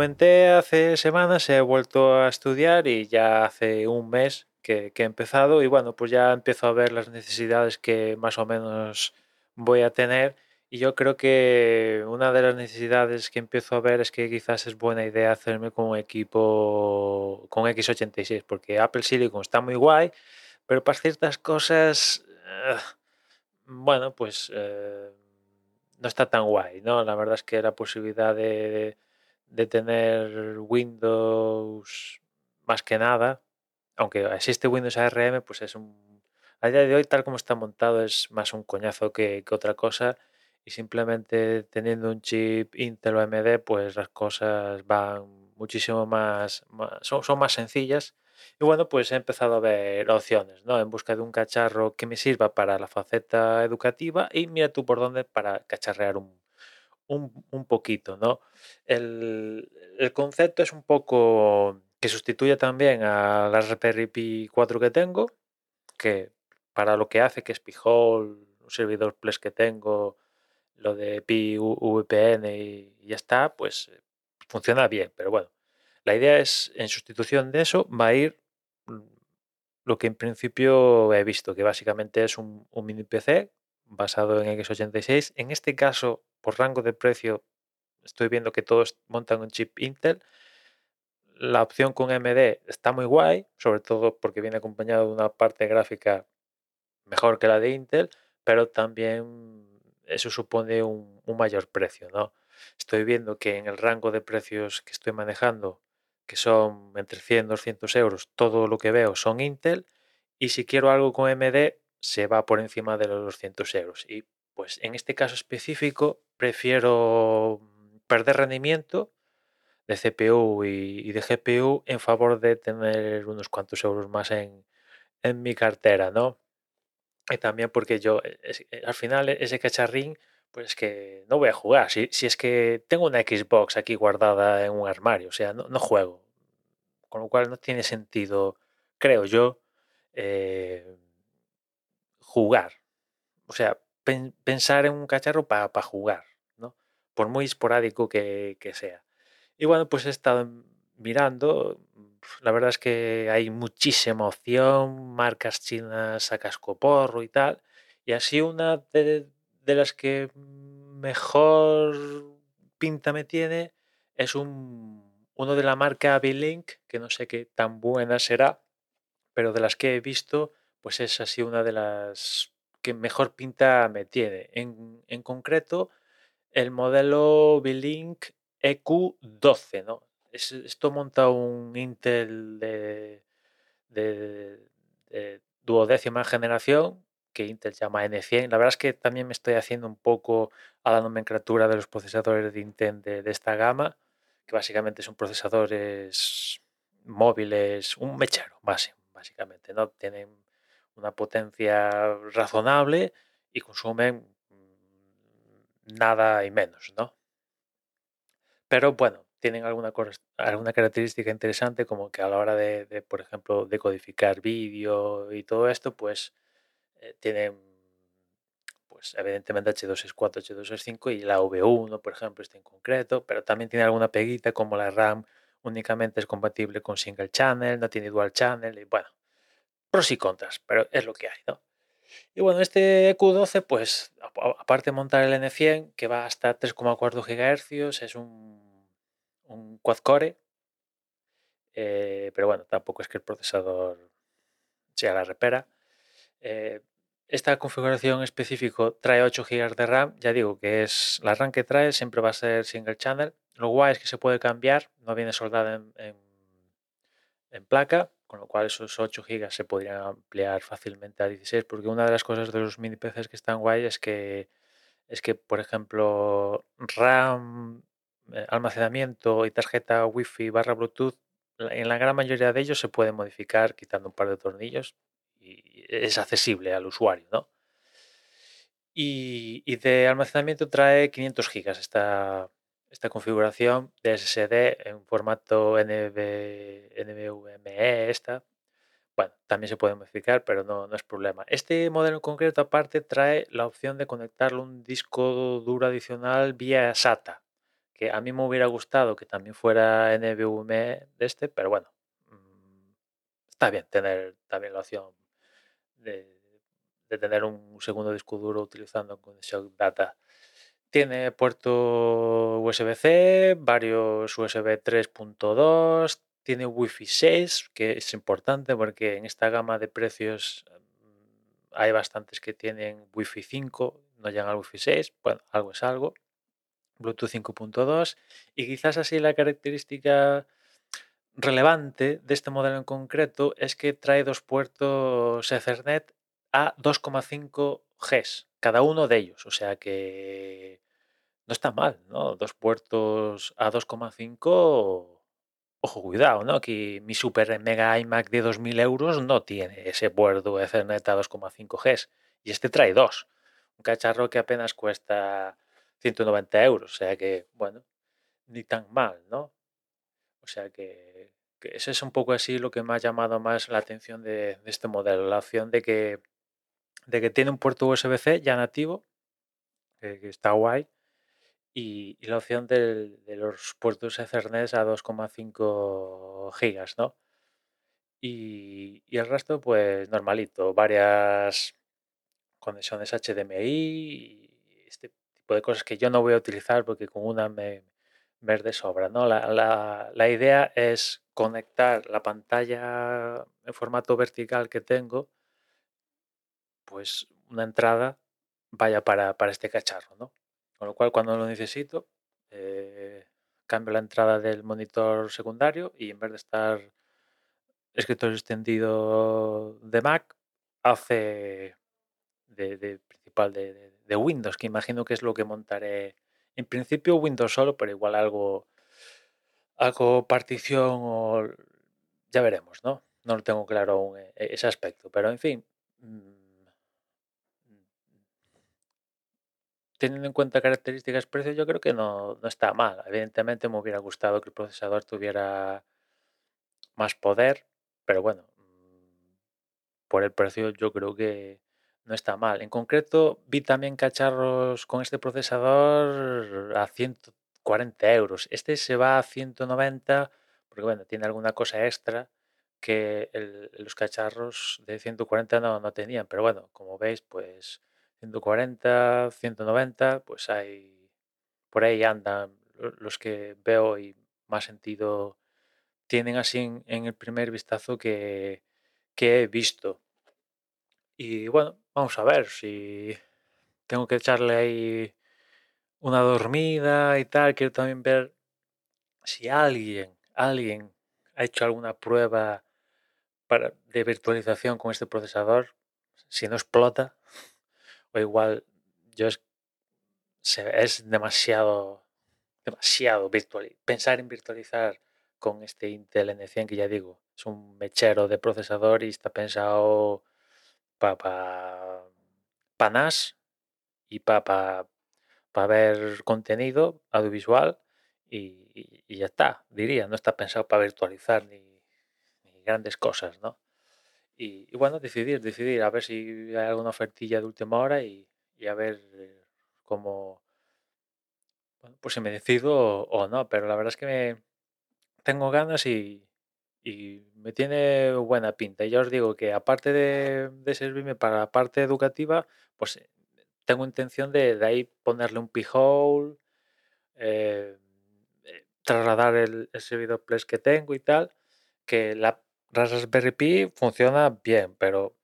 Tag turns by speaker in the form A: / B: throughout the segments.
A: comenté hace semanas, he vuelto a estudiar y ya hace un mes que, que he empezado y bueno, pues ya empiezo a ver las necesidades que más o menos voy a tener y yo creo que una de las necesidades que empiezo a ver es que quizás es buena idea hacerme con un equipo con x86 porque Apple Silicon está muy guay, pero para ciertas cosas, eh, bueno, pues eh, no está tan guay, ¿no? La verdad es que la posibilidad de, de tener Windows más que nada, aunque existe Windows ARM, pues es un... A día de hoy, tal como está montado, es más un coñazo que, que otra cosa y simplemente teniendo un chip Intel o AMD, pues las cosas van muchísimo más, más son, son, más sencillas. Y bueno, pues he empezado a ver opciones, ¿no? En busca de un cacharro que me sirva para la faceta educativa y mira tú por dónde para cacharrear un, un, un poquito, ¿no? El, el, concepto es un poco que sustituye también a la Raspberry Pi 4 que tengo, que para lo que hace, que es un servidor Ples que tengo, lo de Pi VPN y ya está, pues funciona bien, pero bueno, la idea es, en sustitución de eso, va a ir mm, lo que en principio he visto, que básicamente es un, un mini PC basado en x86. En este caso, por rango de precio, estoy viendo que todos montan un chip Intel. La opción con AMD está muy guay, sobre todo porque viene acompañado de una parte gráfica mejor que la de Intel, pero también eso supone un, mayor precio, ¿no? Estoy viendo que en el rango de precios que estoy manejando, que son entre 100 y 200 euros, todo lo que veo son Intel, y si quiero algo con AMD, se va por encima de los 200 euros. Y pues en este caso específico, prefiero perder rendimiento de CPU y, de GPU en favor de tener unos cuantos euros más en, en mi cartera, ¿no? Y también porque yo, eh, eh, al final, ese cacharrín, pues es que no voy a jugar. Si, si, es que tengo una Xbox aquí guardada en un armario, o sea, no, no juego. Con lo cual no tiene sentido, creo yo, eh, jugar. O sea, pen, pensar en un cacharro para pa jugar, ¿no? Por muy esporádico que, que sea. Y bueno, pues he estado mirando, la verdad es que hay muchísima opción, marcas chinas a cascoporro y tal. Y así una de, de las que mejor pinta me tiene es un, uno de la marca B-Link, que no sé qué tan buena será, pero de las que he visto, pues es así una de las que mejor pinta me tiene. En, en concreto, el modelo B-Link EQ12, ¿no? es, esto monta un Intel de, de, de, duodécima generación que Intel llama N100. La verdad es que también me estoy haciendo un poco a la nomenclatura de los procesadores de Intel de, de esta gama, que básicamente son procesadores móviles, un mechero, básicamente, ¿no? Tienen una potencia razonable y consumen nada y menos, ¿no? Pero bueno, tienen alguna, alguna característica interesante como que a la hora de, de por ejemplo, decodificar vídeo y todo esto, pues eh, tienen, pues evidentemente H264, H265 y la V1, por ejemplo, este en concreto, pero también tiene alguna peguita como la RAM únicamente es compatible con single channel, no tiene dual channel y bueno, pros y contras, pero es lo que hay, ¿no? Y bueno, este Q12, pues aparte de montar el N100, que va hasta 3,4 GHz, es un un quad-core, eh, pero bueno, tampoco es que el procesador sea la repera. Eh, esta configuración específico trae 8 GB de RAM, ya digo que es la RAM que trae, siempre va a ser single channel. Lo guay es que se puede cambiar, no viene soldada en, en, en placa, con lo cual esos 8 GB se podrían ampliar fácilmente a 16, porque una de las cosas de los mini PCs que están guay es que, es que por ejemplo, RAM eh, almacenamiento y tarjeta Wi-Fi barra Bluetooth, en la gran mayoría de ellos se puede modificar quitando un par de tornillos y es accesible al usuario, ¿no? Y, y de almacenamiento trae 500 gigas esta, esta configuración de SSD en formato NV, NVMe, esta. Bueno, también se puede modificar, pero no, no es problema. Este modelo en concreto, aparte, trae la opción de conectarle un disco duro adicional vía SATA, que a mí me hubiera gustado que también fuera NVMe de este, pero bueno, mm, está bien tener también la opción de, tener un segundo disco duro utilizando conexión data. Tiene puerto USB-C, varios USB 3.2, tiene Wi-Fi 6, que es importante porque en esta gama de precios mm, hay bastantes que tienen Wi-Fi 5, no llegan al Wi-Fi 6, bueno, algo es algo. Bluetooth 5.2 y quizás así la característica relevante de este modelo en concreto es que trae dos puertos Ethernet a 2,5 Gs, cada uno de ellos, o sea que no está mal, ¿no? Dos puertos a 2,5, ojo, cuidado, ¿no? Aquí mi super mega iMac de 2.000 euros no tiene ese puerto Ethernet a 2,5 Gs y este trae dos, un cacharro que apenas cuesta 190 euros. O sea que, bueno, ni tan mal, ¿no? O sea que, que ese es un poco así lo que me ha llamado más la atención de, este modelo, la opción de que, de que tiene un puerto USB-C ya nativo, que, está guay, y, la opción de, los puertos Ethernet a 2,5 gigas, ¿no? Y, el resto, pues normalito, varias conexiones HDMI, este de cosas que yo no voy a utilizar porque con una me, me es de sobra. ¿no? La, la, idea es conectar la pantalla en formato vertical que tengo, pues una entrada vaya para, para este cacharro. ¿no? Con lo cual, cuando lo necesito, eh, cambio la entrada del monitor secundario y en vez de estar escritorio extendido de Mac, hace de, principal de, de, Windows, que imagino que es lo que montaré. En principio Windows solo, pero igual algo, algo partición o ya veremos, ¿no? No lo tengo claro aún eh, ese aspecto, pero en fin. Teniendo en cuenta características precio, yo creo que no, no está mal. Evidentemente me hubiera gustado que el procesador tuviera más poder, pero bueno, mm, por el precio yo creo que, no está mal. En concreto, vi también cacharros con este procesador a 140 euros. Este se va a 190 porque, bueno, tiene alguna cosa extra que los cacharros de 140 no, no tenían. Pero bueno, como veis, pues 140, 190, pues hay, por ahí andan los que veo y más sentido tienen así en, el primer vistazo que, que he visto. Y bueno, vamos a ver si tengo que echarle ahí una dormida y tal. Quiero también ver si alguien, alguien ha hecho alguna prueba para, de virtualización con este procesador. Si no explota, o igual yo es, es demasiado, demasiado virtual. Pensar en virtualizar con este Intel N100 que ya digo, es un mechero de procesador y está pensado para pa, NAS y para pa, ver contenido audiovisual y, ya está, diría, no está pensado para virtualizar ni, grandes cosas, ¿no? Y, bueno, decidir, decidir, a ver si hay alguna ofertilla de última hora y, a ver eh, cómo, pues si me decido o, no, pero la verdad es que me, tengo ganas y, y me tiene buena pinta. Y ya os digo que aparte de, servirme para la parte educativa, pues eh, tengo intención de, de ahí ponerle un p-hole, eh, eh, trasladar el, servidor Plex que tengo y tal, que la Raspberry Pi funciona bien, pero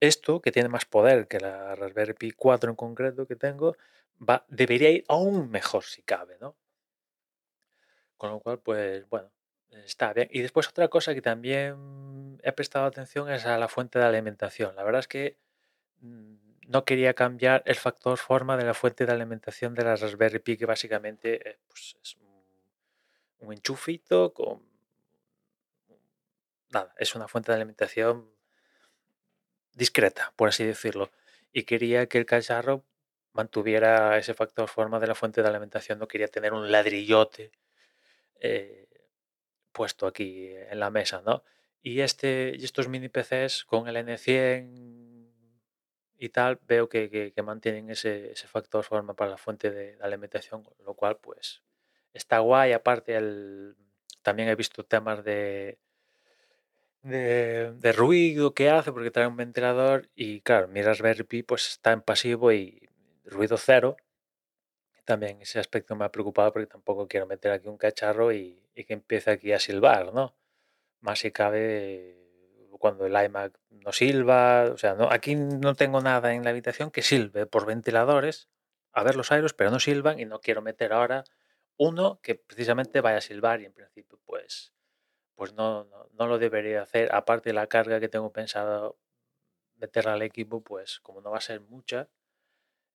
A: esto, que tiene más poder que la Raspberry Pi 4 en concreto que tengo, va, debería ir aún mejor si cabe, ¿no? Con lo cual, pues bueno, Está bien. Y después otra cosa que también he prestado atención es a la fuente de alimentación. La verdad es que mm, no quería cambiar el factor forma de la fuente de alimentación de la Raspberry Pi, que básicamente eh, pues, es un, enchufito con... Nada, es una fuente de alimentación discreta, por así decirlo. Y quería que el cacharro mantuviera ese factor forma de la fuente de alimentación. No quería tener un ladrillote. Eh, puesto aquí en la mesa, ¿no? Y, este, estos mini PCs con el N100 y tal, veo que, que- mantienen ese, ese factor forma para la fuente de, alimentación, lo cual pues está guay. Aparte, el, también he visto temas de, de, ruido que hace porque trae un ventilador y claro, mi Raspberry Pi pues está en pasivo y ruido cero. También ese aspecto me ha preocupado porque tampoco quiero meter aquí un cacharro y, y que empiece aquí a silbar, ¿no? Más si cabe cuando el iMac no silba, o sea, no, aquí no tengo nada en la habitación que silbe por ventiladores, a ver los aeros, pero no silban y no quiero meter ahora uno que precisamente vaya a silbar y en principio pues, pues no, no, no lo debería hacer, aparte de la carga que tengo pensado meterla al equipo, pues como no va a ser mucha,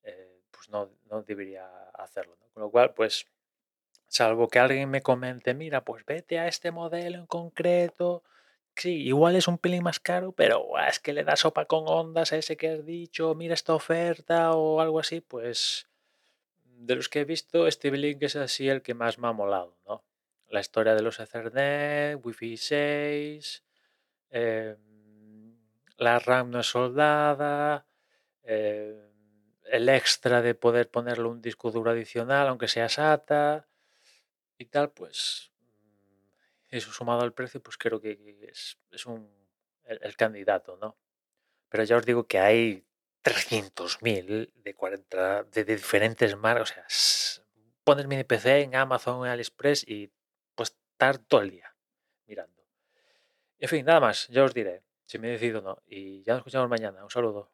A: eh, pues no, no debería hacerlo. Con lo cual, pues salvo que alguien me comente, mira, pues vete a este modelo en concreto. Sí, igual es un pelín más caro, pero "Buah, es que le da sopa con ondas a ese que has dicho, mira esta oferta o algo así, pues de los que he visto, este Blink es así el que más me ha molado, ¿no? La historia de los Ethernet, Wi-Fi 6, eh, la RAM no es soldada, eh, el extra de poder ponerle un disco duro adicional, aunque sea SATA y tal, pues mm, eso sumado al precio, pues creo que es, es un, el, candidato, ¿no? Pero ya os digo que hay 300.000 de 40 de, diferentes marcas, o sea, pones mini PC en Amazon, en AliExpress y estar todo el día mirando. En fin, nada más, ya os diré si me decido o no. Y ya nos escuchamos mañana. Un saludo.